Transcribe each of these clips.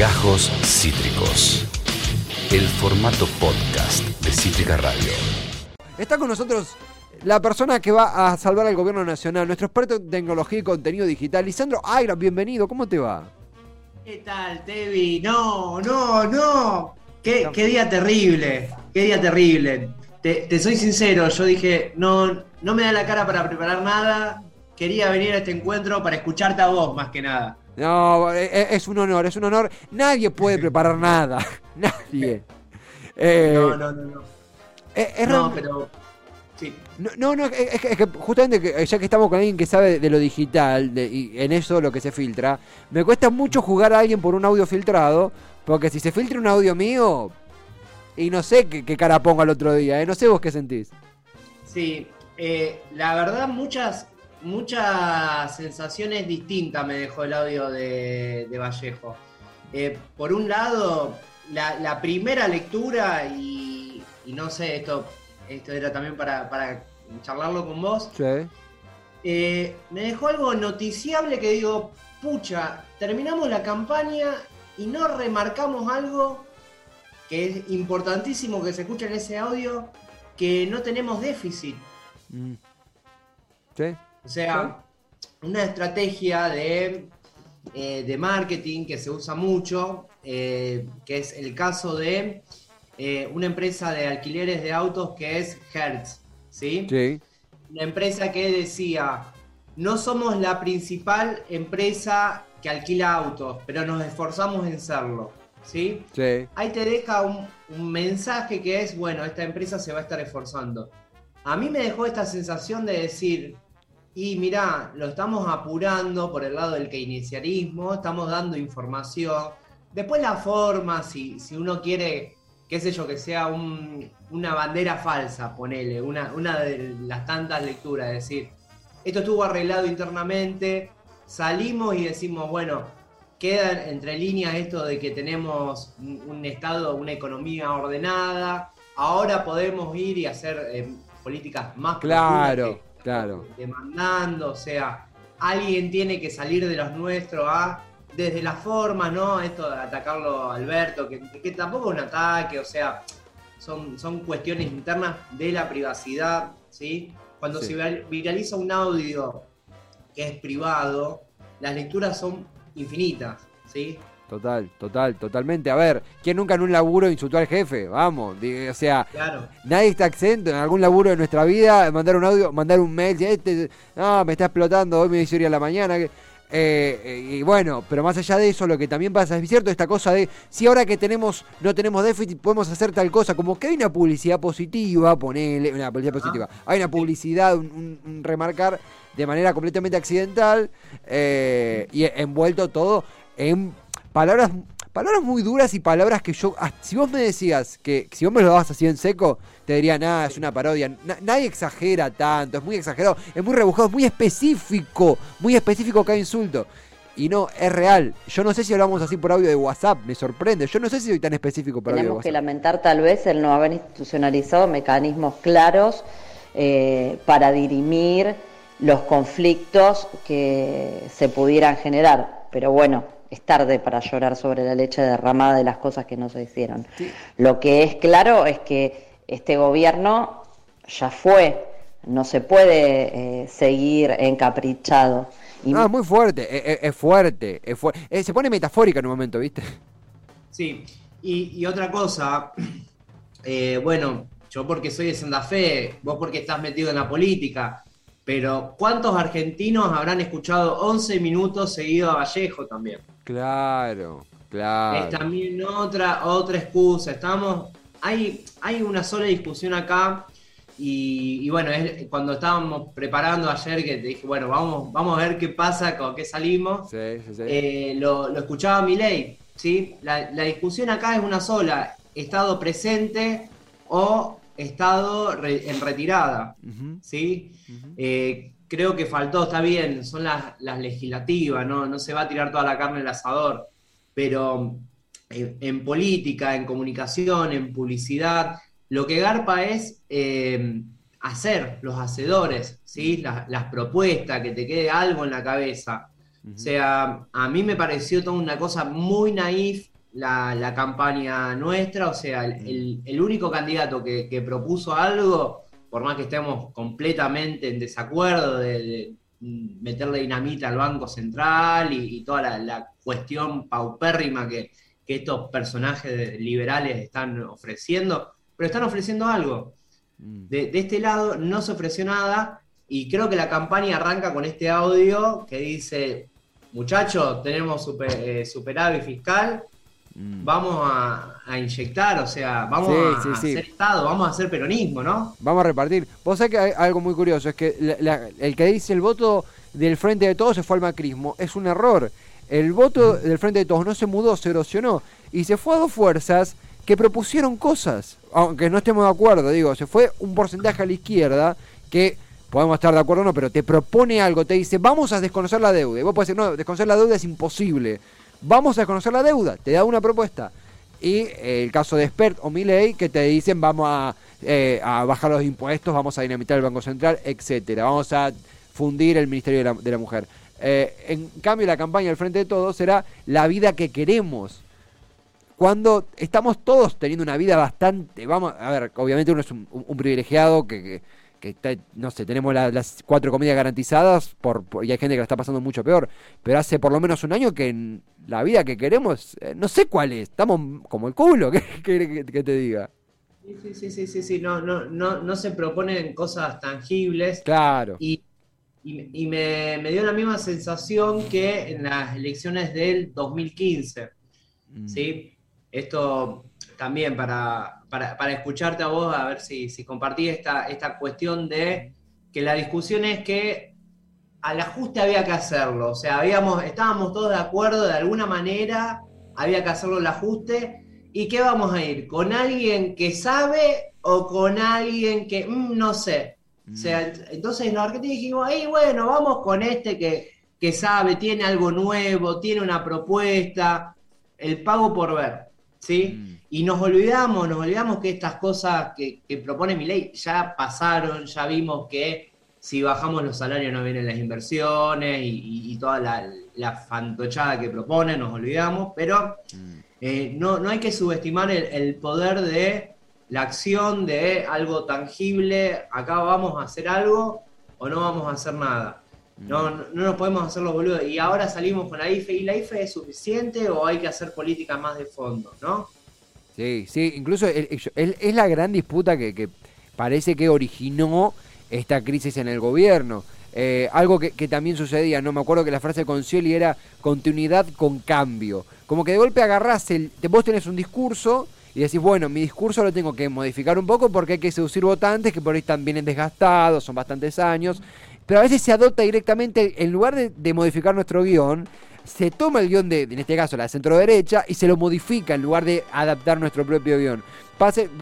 Gajos Cítricos. El formato podcast de Cítrica Radio. Está con nosotros la persona que va a salvar al gobierno nacional, nuestro experto en tecnología y contenido digital, Lisandro Ayra, bienvenido, ¿cómo te va? ¿Qué tal, Tevi? No, no, no. Qué, qué día terrible, qué día terrible. Te, te soy sincero, yo dije, no, no me da la cara para preparar nada. Quería venir a este encuentro para escucharte a vos más que nada. No, e- e- es un honor, es un honor. Nadie puede preparar nada, nadie. Eh, No, no, no, no. eh, es No, pero. Sí. No, no, no, es, es que- es que justamente ya que estamos con alguien que sabe de lo digital de- y en eso lo que se filtra, me cuesta mucho jugar a alguien por un audio filtrado, porque si se filtra un audio mío, y no sé qué, qué cara pongo al otro día, ¿eh? no sé vos qué sentís. Sí, eh, la verdad muchas, muchas sensaciones distintas me dejó el audio de, de Vallejo. Eh, por un lado, la, la primera lectura y, y no sé, esto, esto era también para, para charlarlo con vos, Sí. eh, me dejó algo noticiable que digo, pucha, terminamos la campaña y no remarcamos algo que es importantísimo que se escuche en ese audio, que no tenemos déficit. Mm. ¿Sí? O sea, una estrategia de, eh, de marketing que se usa mucho, eh, que es el caso de eh, una empresa de alquileres de autos que es Hertz, ¿sí? Sí. Una empresa que decía, no somos la principal empresa que alquila autos, pero nos esforzamos en serlo, ¿sí? Sí. ahí te deja un, un mensaje que es, bueno, esta empresa se va a estar esforzando. A mí me dejó esta sensación de decir, y mirá, lo estamos apurando por el lado del keynesianismo, estamos dando información. Después la forma, si, si uno quiere, qué sé yo, que sea un- una bandera falsa, ponele, una, una de las tantas lecturas, es decir, esto estuvo arreglado internamente, salimos y decimos, bueno, queda entre líneas esto de que tenemos un, Estado, una economía ordenada, ahora podemos ir y hacer eh, políticas más Claro, que- claro. demandando, o sea, alguien tiene que salir de los nuestros a desde la forma, ¿no? Esto de atacarlo a Alberto, que, que tampoco es un ataque, o sea, son, son cuestiones internas de la privacidad, ¿sí? Cuando Sí. se vir- viraliza un audio que es privado, las lecturas son infinitas, ¿sí? Total, total, totalmente. A ver, ¿quién nunca en un laburo insultó al jefe? Vamos, o sea, Claro. nadie está exento en algún laburo de nuestra vida, mandar un audio, mandar un mail, este, no, me está explotando, hoy me dice ir a la mañana. eh, eh, y bueno, pero más allá de eso, lo que también pasa es cierto esta cosa de si ahora que tenemos no tenemos déficit podemos hacer tal cosa, como que hay una publicidad positiva, ponele, una publicidad positiva, hay una publicidad, un, un- un remarcar de manera completamente accidental eh, y envuelto todo en palabras palabras muy duras y palabras que yo ah, si vos me decías que si vos me lo dabas así en seco te diría nada es una parodia Na- nadie exagera tanto es muy exagerado es muy rebuscado es muy específico muy específico cada insulto. Y no es real. Yo no sé si hablamos así por audio de WhatsApp me sorprende. Yo no sé si soy tan específico por audio de Tenemos que lamentar tal vez el no haber institucionalizado mecanismos claros eh, para dirimir los conflictos que se pudieran generar. Pero bueno, es tarde para llorar sobre la leche derramada de las cosas que no se hicieron. Sí. Lo que es claro es que este gobierno ya fue, no se puede eh, seguir encaprichado. Y no, es muy fuerte es, es- es fuerte es fuer- eh, se pone metafórica en un momento viste Sí, y, y otra cosa, eh, bueno, yo porque soy de Santa Fe, vos porque estás metido en la política, pero ¿cuántos argentinos habrán escuchado 11 minutos seguido a Vallejo también? claro claro Es también otra, otra excusa. Estamos, hay, hay una sola discusión acá. Y, y bueno, es cuando estábamos preparando ayer que te dije, bueno, vamos, vamos a ver qué pasa, con qué salimos. sí, sí, sí. Eh, lo, lo escuchaba mi ley, ¿sí? La, la discusión acá es una sola, estado presente o estado re- en retirada, ¿sí? Eh, creo que faltó, está bien, son las, las legislativas, ¿no? no se va a tirar toda la carne al asador, pero en, en política, en comunicación, en publicidad, lo que garpa es eh, hacer, los hacedores, ¿sí? las, las propuestas, que te quede algo en la cabeza. O sea, a mí me pareció toda una cosa muy naif la, la campaña nuestra, o sea, el, el único candidato que, que, propuso algo, por más que estemos completamente en desacuerdo de, de meterle dinamita al Banco Central y, y toda la, la, cuestión paupérrima que, que estos personajes liberales están ofreciendo, pero están ofreciendo algo. Mm. De, de, este lado no se ofreció nada y creo que la campaña arranca con este audio que dice, muchachos, tenemos super, eh, superávit fiscal, mm. Vamos a, a, inyectar, o sea, vamos sí, a, sí, a sí. hacer Estado, vamos a hacer peronismo, ¿no? Vamos a repartir. Vos sabés que hay algo muy curioso, es que la, la, el que dice el voto del Frente de Todos se fue al macrismo, es un error. El voto del Frente de Todos no se mudó, se erosionó y se fue a dos fuerzas que propusieron cosas, aunque no estemos de acuerdo, digo, se fue un porcentaje a la izquierda que podemos estar de acuerdo o no, pero te propone algo, te dice, vamos a desconocer la deuda. Y vos podés decir, no, desconocer la deuda es imposible. Vamos a desconocer la deuda, te da una propuesta. Y el caso de Spert o Milley, que te dicen, vamos a, eh, a, bajar los impuestos, vamos a dinamitar el Banco Central, etcétera. Vamos a fundir el Ministerio de la, Mujer. Eh, en cambio, la campaña del Frente de Todos será la vida que queremos. Cuando estamos todos teniendo una vida bastante, vamos, a ver, obviamente uno es un, privilegiado que, que no sé, tenemos la, las cuatro comidas garantizadas por, por, y hay gente que la está pasando mucho peor, pero hace por lo menos un año que la vida que queremos, eh, no sé cuál es, estamos como el culo, ¿qué que, que, te diga? Sí, sí, sí, sí, sí, no, no, no, no se proponen cosas tangibles. Claro. Y, y, y me, me, dio la misma sensación que en las elecciones del 2015, mm. ¿sí? Esto también para, para, para, escucharte a vos, a ver si, si compartí esta, esta cuestión de que la discusión es que al ajuste había que hacerlo, o sea, habíamos, estábamos todos de acuerdo de alguna manera, había que hacerlo el ajuste, ¿y qué vamos a ir? ¿Con alguien que sabe o con alguien que mmm, no sé? Mm. O sea, entonces en Argentina dijimos, hey, bueno, vamos con este que, que sabe, tiene algo nuevo, tiene una propuesta, el pago por ver, ¿sí? Mm. Y nos olvidamos, nos olvidamos que estas cosas que, que propone mi ley ya pasaron, ya vimos que si bajamos los salarios no vienen las inversiones y, y, y toda la, la, fantochada que propone, nos olvidamos, pero mm. eh, no, no, hay que subestimar el, el, poder de la acción, de algo tangible, acá vamos a hacer algo o no vamos a hacer nada. No, no, no nos podemos hacer los boludos. Y ahora salimos con la IFE. ¿Y la IFE es suficiente o hay que hacer política más de fondo? ¿no? Sí, sí, incluso él, es la gran disputa que, que, parece que originó esta crisis en el gobierno. Eh, algo que, también sucedía, no me acuerdo que la frase de Concioli era continuidad con cambio. Como que de golpe agarrás, el, vos tenés un discurso y decís, bueno, mi discurso lo tengo que modificar un poco porque hay que seducir votantes que por ahí están bien desgastados, son bastantes años. Pero a veces se adopta directamente, en lugar de modificar nuestro guion, se toma el guion de, en este caso, la centro derecha y se lo modifica en lugar de adaptar nuestro propio guion.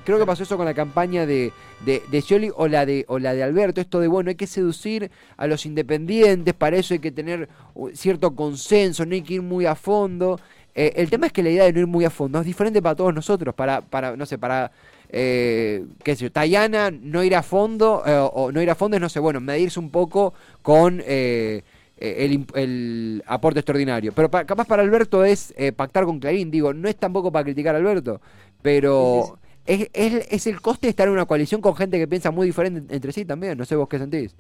Creo que pasó eso con la campaña de, de, de Scioli o la de, o la de Alberto, esto de, bueno, hay que seducir a los independientes, para eso hay que tener cierto consenso, no hay que ir muy a fondo. Eh, el tema es que la idea de no ir muy a fondo es diferente para todos nosotros, para, para no sé, para... Eh, qué sé yo, Tayana no ir a fondo, eh, o no ir a fondo es, no sé, bueno, medirse un poco con... el, el, aporte extraordinario. Pero pa, capaz para Alberto es eh, pactar con Clarín, digo, no es tampoco para criticar a Alberto, pero es, es, es, el coste de estar en una coalición con gente que piensa muy diferente entre sí también, no sé vos qué sentís.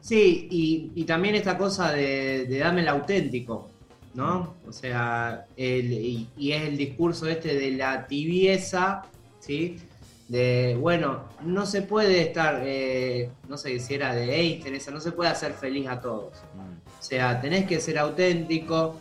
Sí, y, y también esta cosa de, de, darme el auténtico, ¿no? O sea, el, y, y, es el discurso este de la tibieza, ¿sí? De, bueno, no se puede estar, eh, no sé si era de Einstein, esa, no se puede hacer feliz a todos. Mm. O sea, tenés que ser auténtico.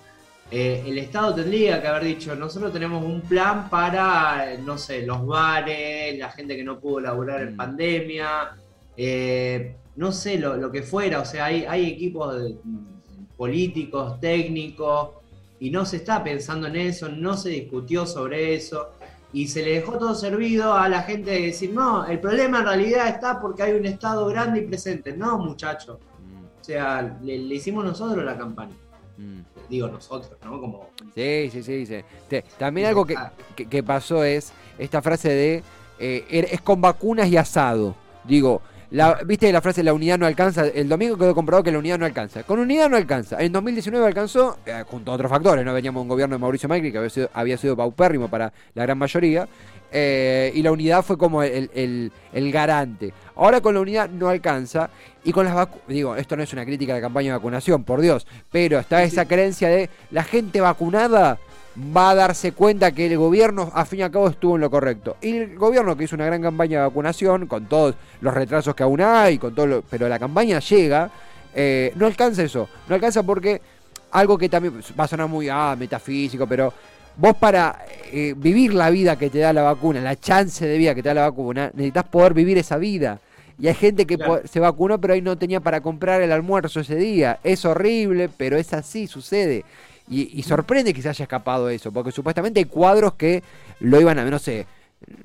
Eh, el Estado tendría que haber dicho, nosotros tenemos un plan para, no sé, los bares, la gente que no pudo laburar en mm. pandemia, eh, no sé, lo, lo, que fuera. O sea, hay, hay equipos de, políticos, técnicos, y no se está pensando en eso, no se discutió sobre eso. Y se le dejó todo servido a la gente de decir, no, el problema en realidad está porque hay un Estado grande y presente. No, muchachos sea, le, le hicimos nosotros la campaña. Mm. Digo nosotros, ¿no? Como... Sí, sí, sí. sí. También algo que, que, que, pasó es esta frase de eh, er, es con vacunas y asado. Digo, La, ¿Viste la frase la unidad no alcanza? El domingo quedó comprobado que la unidad no alcanza. Con unidad no alcanza. En 2019 alcanzó, eh, junto a otros factores, ¿no? Veníamos un gobierno de Mauricio Macri que había sido, había sido paupérrimo para la gran mayoría. Eh, y la unidad fue como el, el, el, garante. Ahora con la unidad no alcanza. Y con las vacunas, digo, esto no es una crítica de campaña de vacunación, por Dios, pero está esa creencia de la gente vacunada va a darse cuenta que el gobierno, a fin y al cabo, estuvo en lo correcto. Y el gobierno que hizo una gran campaña de vacunación, con todos los retrasos que aún hay, con todo pero la campaña llega, eh, no alcanza eso. No alcanza porque algo que también va a sonar muy ah, metafísico, pero vos para eh, vivir la vida que te da la vacuna, la chance de vida que te da la vacuna, necesitas poder vivir esa vida. Y hay gente que se vacunó pero ahí no tenía para comprar el almuerzo ese día. Es horrible, pero es así, sucede. Y, sorprende que se haya escapado eso, porque supuestamente hay cuadros que lo iban a, no sé,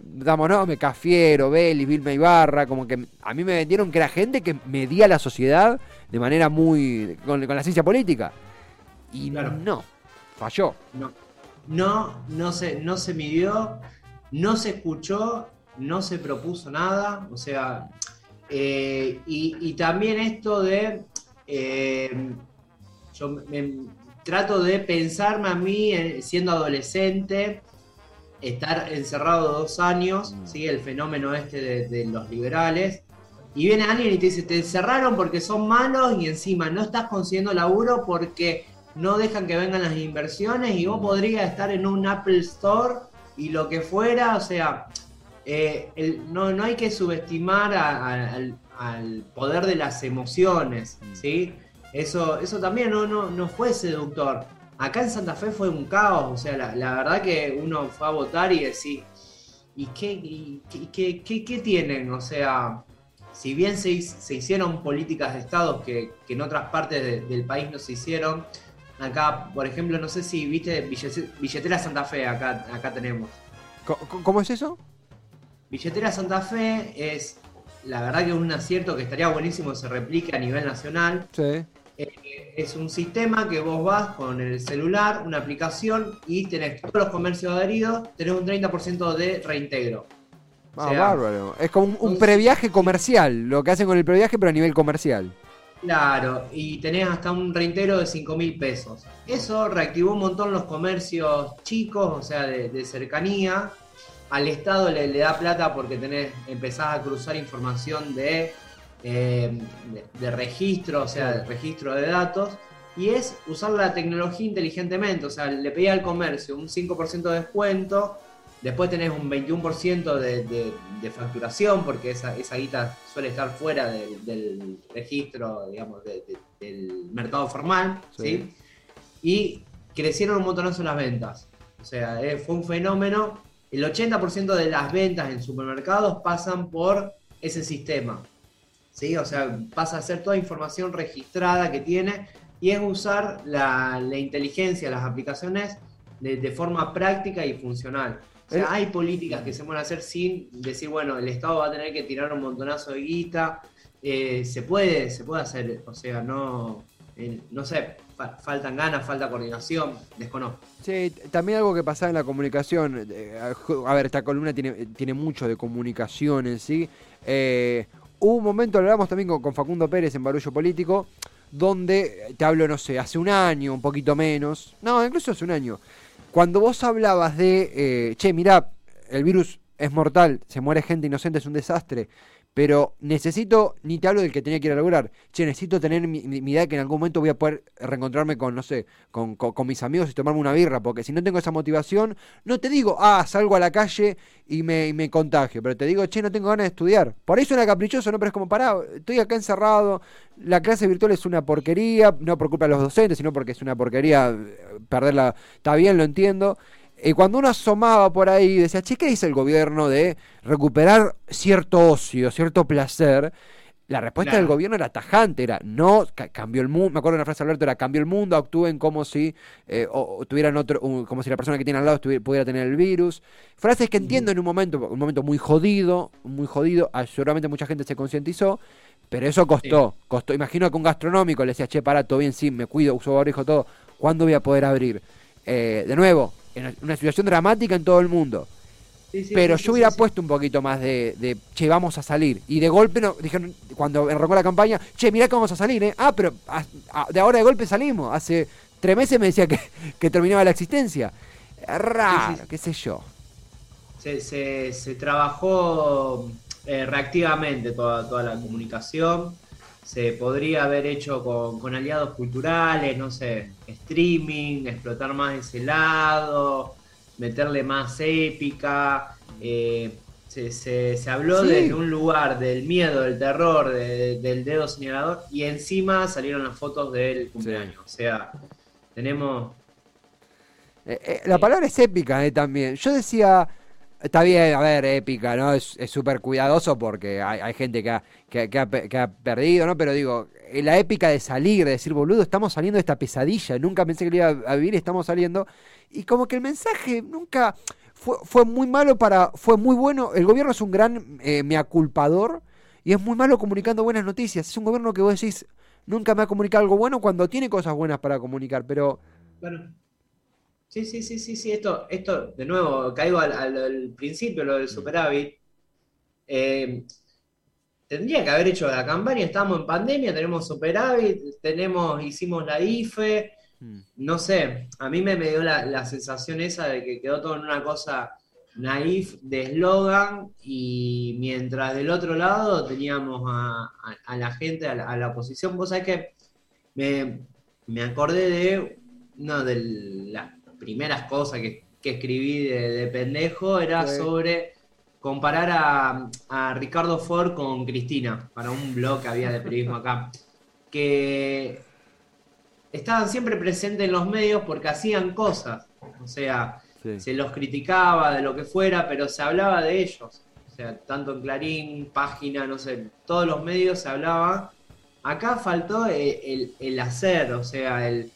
damos me Cafiero, Belis, Vilma Ibarra, como que a mí me vendieron que era gente que medía la sociedad de manera muy. con, la ciencia política. Y no, falló. No, no, no se, no se midió, no se escuchó, no se propuso nada, o sea, eh, y, también esto de. Eh, yo me, trato de pensarme a mí siendo adolescente, estar encerrado dos años, mm. ¿sí? el fenómeno este de, los liberales, y viene alguien y te dice, te encerraron porque son malos y encima no estás consiguiendo laburo porque no dejan que vengan las inversiones y vos mm. podrías estar en un Apple Store y lo que fuera, o sea, eh, no, no, hay que subestimar al, al, poder de las emociones, mm. ¿sí? Eso, eso también no, no, no fue seductor. Acá en Santa Fe fue un caos, o sea, la, verdad que uno fue a votar y decir, ¿y qué, qué, qué, tienen? O sea, si bien se, se hicieron políticas de Estado que, en otras partes del país no se hicieron, acá, por ejemplo, no sé si viste Billetera Santa Fe, acá, acá tenemos. ¿Cómo es eso? Billetera Santa Fe es, la verdad que es un acierto que estaría buenísimo que se replique a nivel nacional. Sí. Eh, es un sistema que vos vas con el celular, una aplicación y tenés todos los comercios adheridos, tenés un 30% de reintegro. Ah, bárbaro. Es como un, previaje comercial, lo que hacen con el previaje, pero a nivel comercial. Claro, y tenés hasta un reintegro de 5 mil pesos. Eso reactivó un montón los comercios chicos, o sea, de, cercanía. Al Estado le, le, da plata porque tenés, empezás a cruzar información de eh, de, registro, o sea, de registro de datos, y es usar la tecnología inteligentemente, o sea, le pedía al comercio un 5% de descuento, después tenés un 21% de, de, facturación, porque esa, esa guita suele estar fuera del registro, digamos, del mercado formal, sí. Y crecieron un montonazo las ventas. O sea, eh, fue un fenómeno. El 80% de las ventas en supermercados pasan por ese sistema. ¿Sí? O sea, pasa a ser toda información registrada que tiene y es usar la, inteligencia, las aplicaciones de, forma práctica y funcional. O sea, hay políticas que se pueden hacer sin decir, bueno, el Estado va a tener que tirar un montonazo de guita. Eh, se puede, se puede hacer, o sea, no, eh, no sé, faltan ganas, falta coordinación, desconozco. Sí, también algo que pasa en la comunicación, eh, a ver, esta columna tiene, tiene mucho de comunicación en sí. Eh, Hubo un momento, hablamos también con, Facundo Pérez en Barullo Político, donde, te hablo, no sé, hace un año, un poquito menos, no, incluso hace un año, cuando vos hablabas de, eh, che, mirá, el virus es mortal, se muere gente inocente, es un desastre, pero necesito, ni te hablo del que tenía que ir a lograr, che, necesito tener mi, idea de que en algún momento voy a poder reencontrarme con, no sé, con, mis amigos y tomarme una birra, porque si no tengo esa motivación, no te digo, ah, salgo a la calle y me, me contagio, pero te digo, che, no tengo ganas de estudiar. Por ahí suena caprichoso, ¿no? Pero es como, pará, estoy acá encerrado, la clase virtual es una porquería, no por culpa de los docentes, sino porque es una porquería eh, perderla, está bien, lo entiendo. Y cuando uno asomaba por ahí y decía, che, ¿qué dice el gobierno de recuperar cierto ocio, cierto placer? La respuesta del gobierno era tajante, era no, cambió el mundo, me acuerdo de una frase de Alberto, era cambió el mundo, actúen como si eh, o, tuvieran otro, como si la persona que tiene al lado pudiera tener el virus. Frases que entiendo en un momento, un momento muy jodido, muy jodido, ah, seguramente mucha gente se concientizó, pero eso costó, costó. Imagino que un gastronómico le decía, che, para, todo bien, sí, me cuido, uso barrijo, todo, ¿cuándo voy a poder abrir? Eh, de nuevo, en una situación dramática en todo el mundo. Sí, sí, pero sí, yo hubiera puesto un poquito más de, de, che, vamos a salir. Y de golpe, no, dijeron, cuando arrancó la campaña, che, mirá que vamos a salir, ¿eh? Ah, pero a- a- de ahora de golpe salimos. Hace tres meses me decía que, que terminaba la existencia. Raro, qué sé yo. se, se- se trabajó eh, reactivamente toda, toda la comunicación. Se podría haber hecho con, con aliados culturales, no sé, streaming, explotar más ese lado, meterle más épica. eh, se, se- se habló Sí. desde un lugar del miedo, del terror, de- del dedo señalador, y encima salieron las fotos del cumpleaños. O sea, tenemos Eh, eh, la palabra es épica también. Yo decía, está bien, a ver, épica, ¿no? Es súper cuidadoso porque hay, gente que ha, que, ha perdido, ¿no? Pero digo, eh, la épica de salir, de decir, boludo, estamos saliendo de esta pesadilla, nunca pensé que lo iba a vivir, estamos saliendo. Y como que el mensaje nunca fue, fue muy malo para, fue muy bueno. El gobierno es un gran eh, meaculpador y es muy malo comunicando buenas noticias. Es un gobierno que vos decís, nunca me ha comunicado algo bueno cuando tiene cosas buenas para comunicar, pero... Sí, sí, sí, sí, sí. Esto, esto de nuevo, caigo al, al- al principio, lo del superávit. Eh, tendría que haber hecho la campaña, estamos en pandemia, tenemos superávit, tenemos, hicimos la IFE, mm, no sé, a mí me, me dio la, la sensación esa de que quedó todo en una cosa naif de eslogan y mientras del otro lado teníamos a, a- a la gente, a la, a la oposición, vos sabés que me, me acordé de una de las primeras cosas que, que escribí de, de pendejo, era Sí. sobre comparar a, a Ricardo Ford con Cristina, para un blog que había de periodismo acá, que estaban siempre presentes en los medios porque hacían cosas, o sea, sí. se los criticaba de lo que fuera, pero se hablaba de ellos. O sea, tanto en Clarín, página, no sé, todos los medios se hablaba. Acá faltó el, el- el hacer, o sea, el,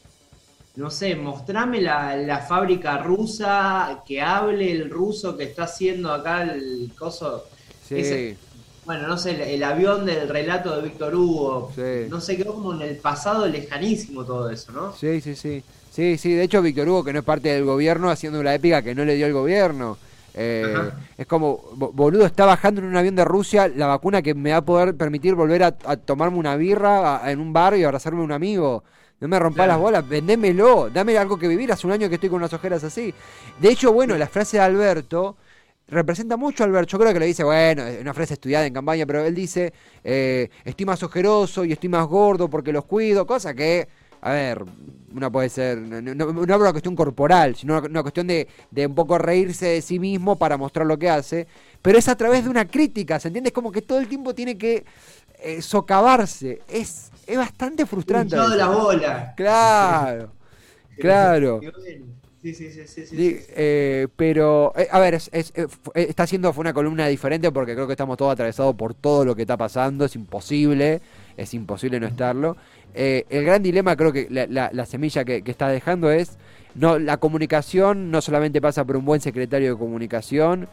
no sé, mostrame la, la fábrica rusa, que hable el ruso que está haciendo acá el coso. Sí, ese- Bueno, no sé, el, el avión del relato de Víctor Hugo. Sí. No sé, quedó como en el pasado lejanísimo todo eso, ¿no? sí, sí, sí. Sí, sí, de hecho Víctor Hugo, que no es parte del gobierno, haciendo la épica que no le dio el gobierno. Eh, es como, bo- boludo, está bajando en un avión de Rusia la vacuna que me va a poder permitir volver a, a tomarme una birra a- en un bar y abrazarme a un amigo. No me rompa Claro. las bolas, vendémelo, dame algo que vivir. Hace un año que estoy con unas ojeras así. De hecho, bueno, la frase de Alberto representa mucho a Alberto. Yo creo que lo dice, bueno, es una frase estudiada en campaña, pero él dice, eh, estoy más ojeroso y estoy más gordo porque los cuido, cosa que, a ver, una puede ser, no, no, no hablo de una cuestión corporal, sino una, una cuestión de, de un poco reírse de sí mismo para mostrar lo que hace, pero es a través de una crítica, ¿se entiende? Es como que todo el tiempo tiene que eh, socavarse, es, es bastante frustrante. veces. la bola. Claro, claro. Sí, sí, sí, eh, pero, eh, a ver, es- es- eh, está haciendo fue una columna diferente porque creo que estamos todos atravesados por todo lo que está pasando. Es imposible, es imposible no estarlo. Eh, el gran dilema, creo que la, la- la semilla que, que está dejando es: no la comunicación no solamente pasa por un buen secretario de comunicación,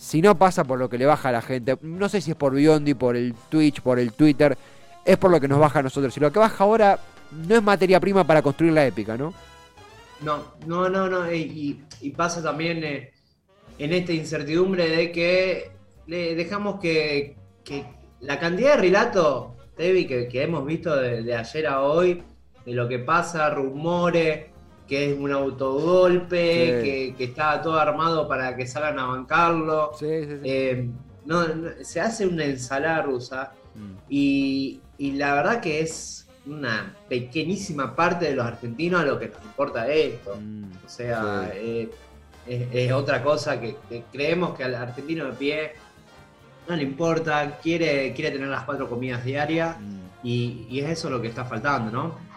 sino pasa por lo que le baja a la gente. No sé si es por Biondi, por el Twitch, por el Twitter, es por lo que nos baja a nosotros. Y lo que baja ahora no es materia prima para construir la épica, ¿no? No, no, no, no. Y, y- pasa también eh, en esta incertidumbre de que le dejamos que, que la cantidad de relatos, Tevi, que, que hemos visto de, de ayer a hoy, de lo que pasa, rumores, que es un autogolpe, Sí. que, que está todo armado para que salgan a bancarlo. Sí, sí, sí. Eh, no, no, se hace una ensalada rusa. Mm. Y, y la verdad que es una pequeñísima parte de los argentinos a lo que nos importa esto. Mm. O sea, eh, es, es otra cosa que, que creemos que al argentino de pie no le importa, quiere, quiere tener las cuatro comidas diarias Mm. y, y es eso lo que está faltando, ¿no?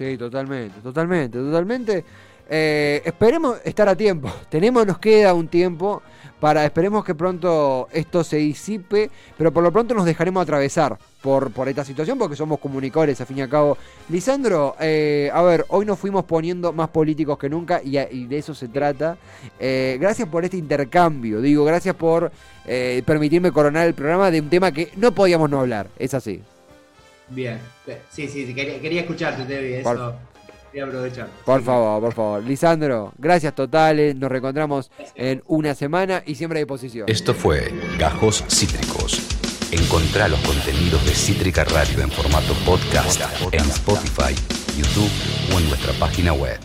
Sí, totalmente, totalmente, totalmente. Eh, esperemos estar a tiempo. Tenemos, nos queda un tiempo para, esperemos que pronto esto se disipe, pero por lo pronto nos dejaremos atravesar por, por esta situación porque somos comunicadores, a fin y a cabo. Lisandro, eh, a ver, hoy nos fuimos poniendo más políticos que nunca y, de eso se trata. Eh, gracias por este intercambio, digo, gracias por eh, permitirme coronar el programa de un tema que no podíamos no hablar, es así. Bien. Sí, sí, sí, quería, quería escucharte, Tevi, Por- eso. Quería aprovechar. Por favor, por favor. Lisandro, gracias totales. Nos reencontramos en una semana y siempre a disposición. Esto fue Gajos Cítricos. Encontrá los contenidos de Cítrica Radio en formato podcast en Spotify, YouTube o en nuestra página web.